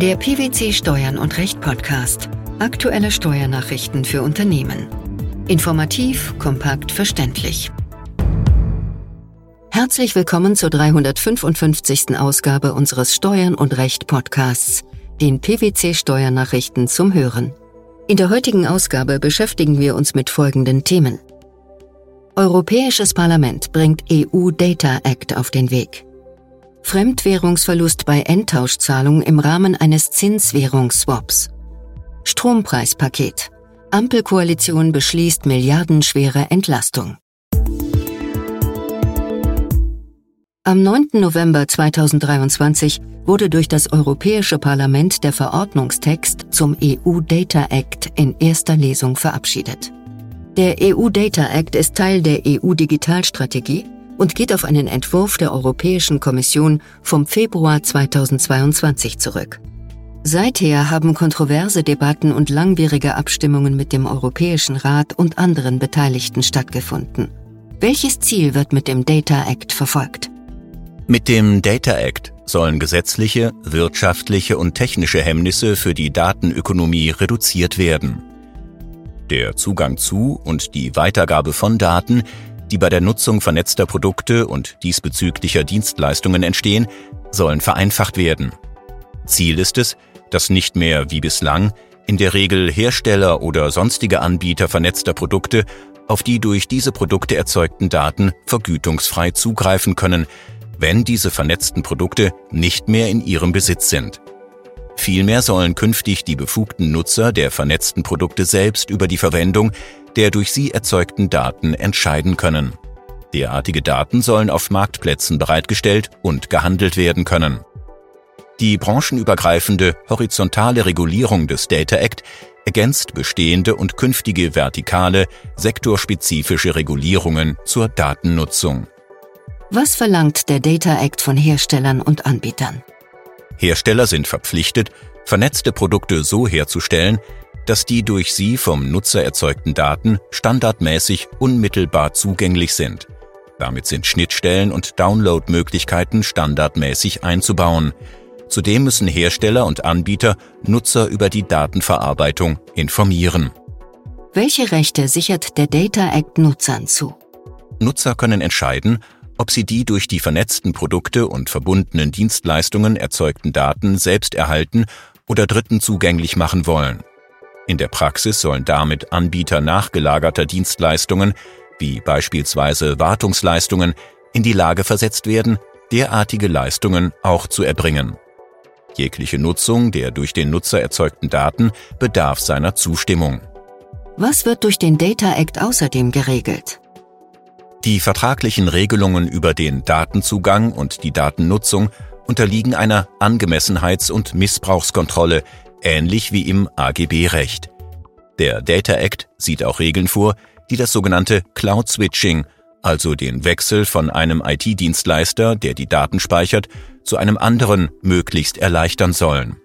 Der PwC Steuern und Recht Podcast. Aktuelle Steuernachrichten für Unternehmen. Informativ, kompakt, verständlich. Herzlich willkommen zur 355. Ausgabe unseres Steuern und Recht Podcasts, den PwC Steuernachrichten zum Hören. In der heutigen Ausgabe beschäftigen wir uns mit folgenden Themen. Europäisches Parlament bringt EU Data Act auf den Weg. Fremdwährungsverlust bei Endtauschzahlungen im Rahmen eines Zinswährungsswaps. Strompreispaket. Ampelkoalition beschließt milliardenschwere Entlastung. Am 9. November 2023 wurde durch das Europäische Parlament der Verordnungstext zum EU Data Act in erster Lesung verabschiedet. Der EU Data Act ist Teil der EU Digitalstrategie und geht auf einen Entwurf der Europäischen Kommission vom Februar 2022 zurück. Seither haben kontroverse Debatten und langwierige Abstimmungen mit dem Europäischen Rat und anderen Beteiligten stattgefunden. Welches Ziel wird mit dem Data Act verfolgt? Mit dem Data Act sollen gesetzliche, wirtschaftliche und technische Hemmnisse für die Datenökonomie reduziert werden. Der Zugang zu und die Weitergabe von Daten die bei der Nutzung vernetzter Produkte und diesbezüglicher Dienstleistungen entstehen, sollen vereinfacht werden. Ziel ist es, dass nicht mehr wie bislang in der Regel Hersteller oder sonstige Anbieter vernetzter Produkte auf die durch diese Produkte erzeugten Daten vergütungsfrei zugreifen können, wenn diese vernetzten Produkte nicht mehr in ihrem Besitz sind. Vielmehr sollen künftig die befugten Nutzer der vernetzten Produkte selbst über die Verwendung der durch sie erzeugten Daten entscheiden können. Derartige Daten sollen auf Marktplätzen bereitgestellt und gehandelt werden können. Die branchenübergreifende horizontale Regulierung des Data Act ergänzt bestehende und künftige vertikale, sektorspezifische Regulierungen zur Datennutzung. Was verlangt der Data Act von Herstellern und Anbietern? Hersteller sind verpflichtet, vernetzte Produkte so herzustellen, dass die durch sie vom Nutzer erzeugten Daten standardmäßig unmittelbar zugänglich sind. Damit sind Schnittstellen und Downloadmöglichkeiten standardmäßig einzubauen. Zudem müssen Hersteller und Anbieter Nutzer über die Datenverarbeitung informieren. Welche Rechte sichert der Data Act Nutzern zu? Nutzer können entscheiden, ob sie die durch die vernetzten Produkte und verbundenen Dienstleistungen erzeugten Daten selbst erhalten oder Dritten zugänglich machen wollen. In der Praxis sollen damit Anbieter nachgelagerter Dienstleistungen, wie beispielsweise Wartungsleistungen, in die Lage versetzt werden, derartige Leistungen auch zu erbringen. Jegliche Nutzung der durch den Nutzer erzeugten Daten bedarf seiner Zustimmung. Was wird durch den Data Act außerdem geregelt? Die vertraglichen Regelungen über den Datenzugang und die Datennutzung unterliegen einer Angemessenheits- und Missbrauchskontrolle, ähnlich wie im AGB-Recht. Der Data Act sieht auch Regeln vor, die das sogenannte Cloud Switching, also den Wechsel von einem IT-Dienstleister, der die Daten speichert, zu einem anderen möglichst erleichtern sollen.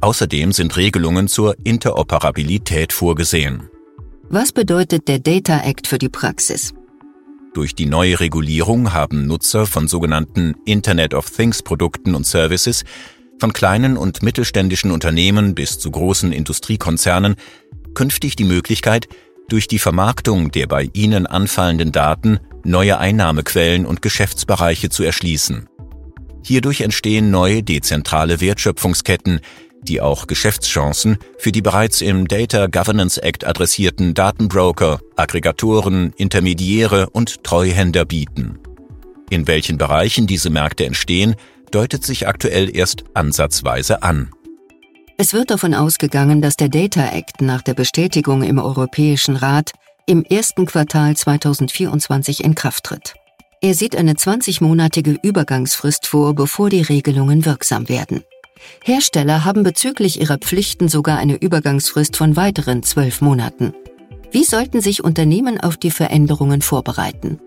Außerdem sind Regelungen zur Interoperabilität vorgesehen. Was bedeutet der Data Act für die Praxis? Durch die neue Regulierung haben Nutzer von sogenannten Internet of Things Produkten und Services von kleinen und mittelständischen Unternehmen bis zu großen Industriekonzernen künftig die Möglichkeit, durch die Vermarktung der bei ihnen anfallenden Daten neue Einnahmequellen und Geschäftsbereiche zu erschließen. Hierdurch entstehen neue dezentrale Wertschöpfungsketten, die auch Geschäftschancen für die bereits im Data Governance Act adressierten Datenbroker, Aggregatoren, Intermediäre und Treuhänder bieten. In welchen Bereichen diese Märkte entstehen, deutet sich aktuell erst ansatzweise an. Es wird davon ausgegangen, dass der Data Act nach der Bestätigung im Europäischen Rat im ersten Quartal 2024 in Kraft tritt. Er sieht eine 20-monatige Übergangsfrist vor, bevor die Regelungen wirksam werden. Hersteller haben bezüglich ihrer Pflichten sogar eine Übergangsfrist von weiteren zwölf Monaten. Wie sollten sich Unternehmen auf die Veränderungen vorbereiten?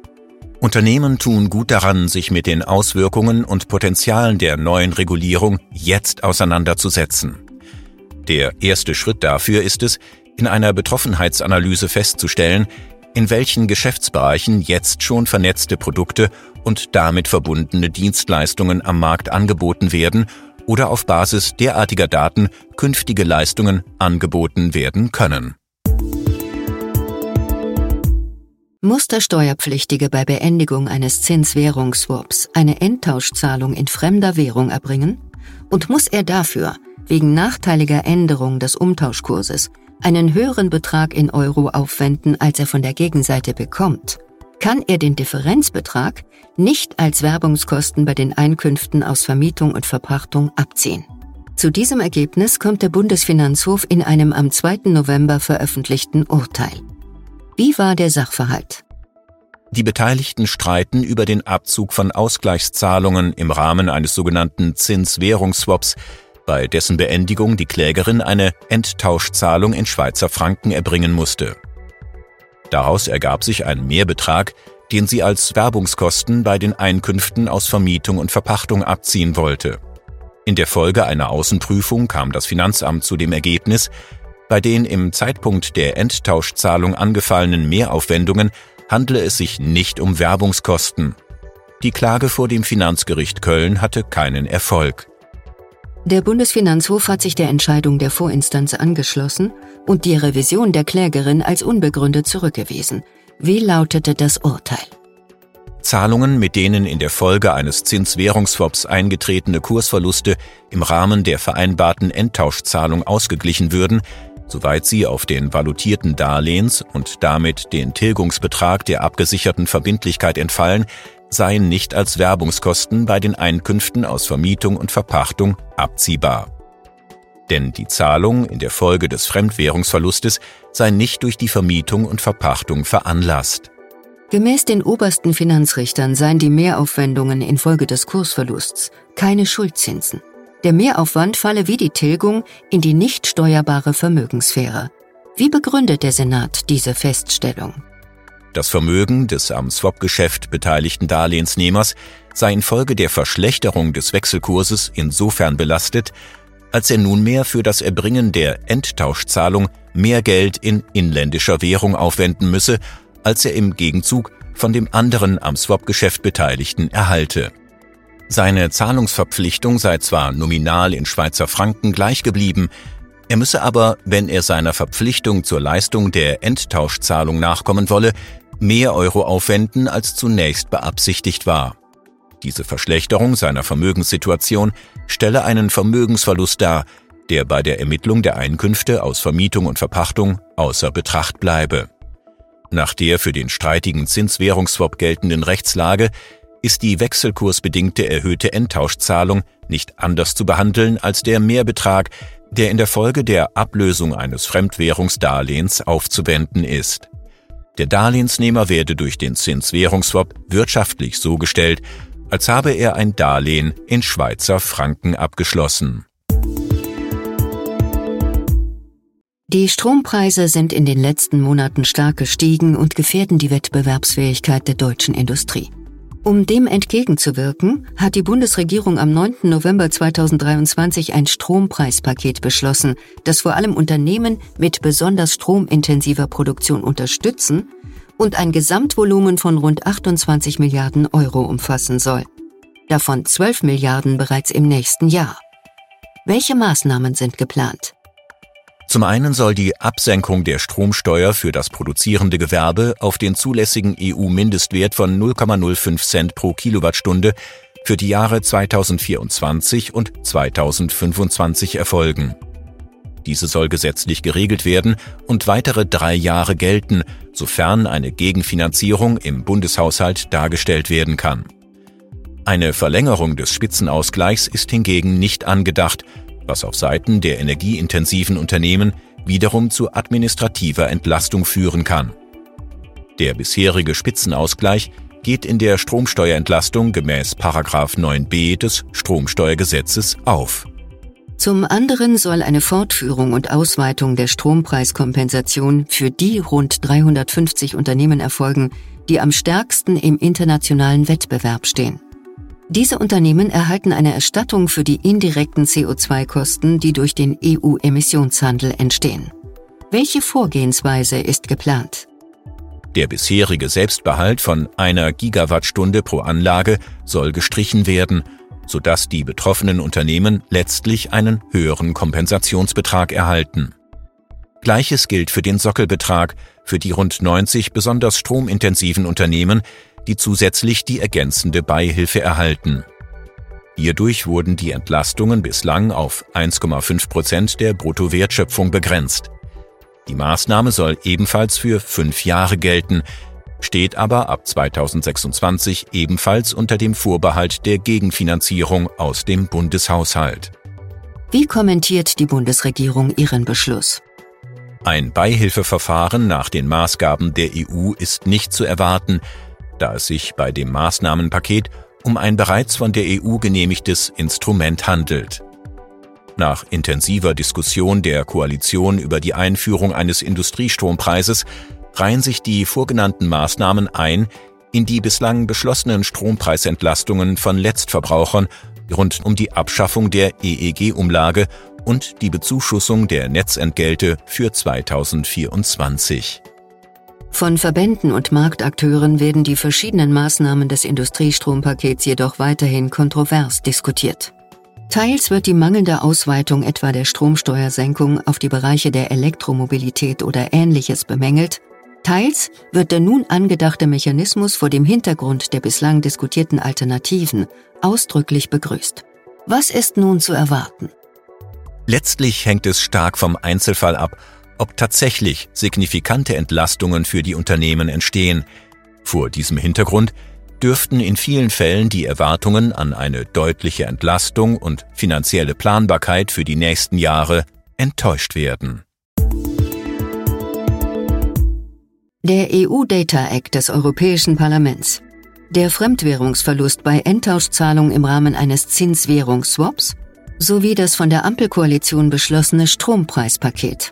Unternehmen tun gut daran, sich mit den Auswirkungen und Potenzialen der neuen Regulierung jetzt auseinanderzusetzen. Der erste Schritt dafür ist es, in einer Betroffenheitsanalyse festzustellen, in welchen Geschäftsbereichen jetzt schon vernetzte Produkte und damit verbundene Dienstleistungen am Markt angeboten werden oder auf Basis derartiger Daten künftige Leistungen angeboten werden können. Muss der Steuerpflichtige bei Beendigung eines Zinswährungsswaps eine Endtauschzahlung in fremder Währung erbringen? Und muss er dafür, wegen nachteiliger Änderung des Umtauschkurses, einen höheren Betrag in Euro aufwenden, als er von der Gegenseite bekommt? Kann er den Differenzbetrag nicht als Werbungskosten bei den Einkünften aus Vermietung und Verpachtung abziehen? Zu diesem Ergebnis kommt der Bundesfinanzhof in einem am 2. November veröffentlichten Urteil. Wie war der Sachverhalt? Die Beteiligten streiten über den Abzug von Ausgleichszahlungen im Rahmen eines sogenannten Zinswährungsswaps, bei dessen Beendigung die Klägerin eine Enttauschzahlung in Schweizer Franken erbringen musste. Daraus ergab sich ein Mehrbetrag, den sie als Werbungskosten bei den Einkünften aus Vermietung und Verpachtung abziehen wollte. In der Folge einer Außenprüfung kam das Finanzamt zu dem Ergebnis, bei den im Zeitpunkt der Enttauschzahlung angefallenen Mehraufwendungen handle es sich nicht um Werbungskosten. Die Klage vor dem Finanzgericht Köln hatte keinen Erfolg. Der Bundesfinanzhof hat sich der Entscheidung der Vorinstanz angeschlossen und die Revision der Klägerin als unbegründet zurückgewiesen. Wie lautete das Urteil? Zahlungen, mit denen in der Folge eines Zinswährungsswaps eingetretene Kursverluste im Rahmen der vereinbarten Endtauschzahlung ausgeglichen würden, soweit sie auf den valutierten Darlehens und damit den Tilgungsbetrag der abgesicherten Verbindlichkeit entfallen, seien nicht als Werbungskosten bei den Einkünften aus Vermietung und Verpachtung abziehbar. Denn die Zahlung in der Folge des Fremdwährungsverlustes sei nicht durch die Vermietung und Verpachtung veranlasst. Gemäß den obersten Finanzrichtern seien die Mehraufwendungen infolge des Kursverlusts keine Schuldzinsen. Der Mehraufwand falle wie die Tilgung in die nicht steuerbare Vermögenssphäre. Wie begründet der Senat diese Feststellung? Das Vermögen des am Swap-Geschäft beteiligten Darlehensnehmers sei infolge der Verschlechterung des Wechselkurses insofern belastet, als er nunmehr für das Erbringen der Endtauschzahlung mehr Geld in inländischer Währung aufwenden müsse, als er im Gegenzug von dem anderen am Swap-Geschäft Beteiligten erhalte. Seine Zahlungsverpflichtung sei zwar nominal in Schweizer Franken gleich geblieben, er müsse aber, wenn er seiner Verpflichtung zur Leistung der Endtauschzahlung nachkommen wolle, mehr Euro aufwenden, als zunächst beabsichtigt war. Diese Verschlechterung seiner Vermögenssituation stelle einen Vermögensverlust dar, der bei der Ermittlung der Einkünfte aus Vermietung und Verpachtung außer Betracht bleibe. Nach der für den streitigen Zinswährungsswap geltenden Rechtslage ist die wechselkursbedingte erhöhte Endtauschzahlung nicht anders zu behandeln als der Mehrbetrag, der in der Folge der Ablösung eines Fremdwährungsdarlehens aufzuwenden ist. Der Darlehensnehmer werde durch den Zinswährungsswap wirtschaftlich so gestellt, als habe er ein Darlehen in Schweizer Franken abgeschlossen. Die Strompreise sind in den letzten Monaten stark gestiegen und gefährden die Wettbewerbsfähigkeit der deutschen Industrie. Um dem entgegenzuwirken, hat die Bundesregierung am 9. November 2023 ein Strompreispaket beschlossen, das vor allem Unternehmen mit besonders stromintensiver Produktion unterstützen und ein Gesamtvolumen von rund 28 Milliarden Euro umfassen soll. Davon 12 Milliarden bereits im nächsten Jahr. Welche Maßnahmen sind geplant? Zum einen soll die Absenkung der Stromsteuer für das produzierende Gewerbe auf den zulässigen EU-Mindestwert von 0,05 Cent pro Kilowattstunde für die Jahre 2024 und 2025 erfolgen. Diese soll gesetzlich geregelt werden und weitere drei Jahre gelten, sofern eine Gegenfinanzierung im Bundeshaushalt dargestellt werden kann. Eine Verlängerung des Spitzenausgleichs ist hingegen nicht angedacht, was auf Seiten der energieintensiven Unternehmen wiederum zu administrativer Entlastung führen kann. Der bisherige Spitzenausgleich geht in der Stromsteuerentlastung gemäß 9b des Stromsteuergesetzes auf. Zum anderen soll eine Fortführung und Ausweitung der Strompreiskompensation für die rund 350 Unternehmen erfolgen, die am stärksten im internationalen Wettbewerb stehen. Diese Unternehmen erhalten eine Erstattung für die indirekten CO2-Kosten, die durch den EU-Emissionshandel entstehen. Welche Vorgehensweise ist geplant? Der bisherige Selbstbehalt von einer Gigawattstunde pro Anlage soll gestrichen werden, sodass die betroffenen Unternehmen letztlich einen höheren Kompensationsbetrag erhalten. Gleiches gilt für den Sockelbetrag für die rund 90 besonders stromintensiven Unternehmen, die zusätzlich die ergänzende Beihilfe erhalten. Hierdurch wurden die Entlastungen bislang auf 1,5 Prozent der Bruttowertschöpfung begrenzt. Die Maßnahme soll ebenfalls für fünf Jahre gelten, steht aber ab 2026 ebenfalls unter dem Vorbehalt der Gegenfinanzierung aus dem Bundeshaushalt. Wie kommentiert die Bundesregierung ihren Beschluss? Ein Beihilfeverfahren nach den Maßgaben der EU ist nicht zu erwarten, da es sich bei dem Maßnahmenpaket um ein bereits von der EU genehmigtes Instrument handelt. Nach intensiver Diskussion der Koalition über die Einführung eines Industriestrompreises reihen sich die vorgenannten Maßnahmen ein in die bislang beschlossenen Strompreisentlastungen von Letztverbrauchern rund um die Abschaffung der EEG-Umlage und die Bezuschussung der Netzentgelte für 2024. Von Verbänden und Marktakteuren werden die verschiedenen Maßnahmen des Industriestrompakets jedoch weiterhin kontrovers diskutiert. Teils wird die mangelnde Ausweitung etwa der Stromsteuersenkung auf die Bereiche der Elektromobilität oder ähnliches bemängelt, teils wird der nun angedachte Mechanismus vor dem Hintergrund der bislang diskutierten Alternativen ausdrücklich begrüßt. Was ist nun zu erwarten? Letztlich hängt es stark vom Einzelfall ab, ob tatsächlich signifikante Entlastungen für die Unternehmen entstehen. Vor diesem Hintergrund dürften in vielen Fällen die Erwartungen an eine deutliche Entlastung und finanzielle Planbarkeit für die nächsten Jahre enttäuscht werden. Der EU-Data Act des Europäischen Parlaments. Der Fremdwährungsverlust bei Endtauschzahlungen im Rahmen eines Zinswährungsswaps sowie das von der Ampelkoalition beschlossene Strompreispaket.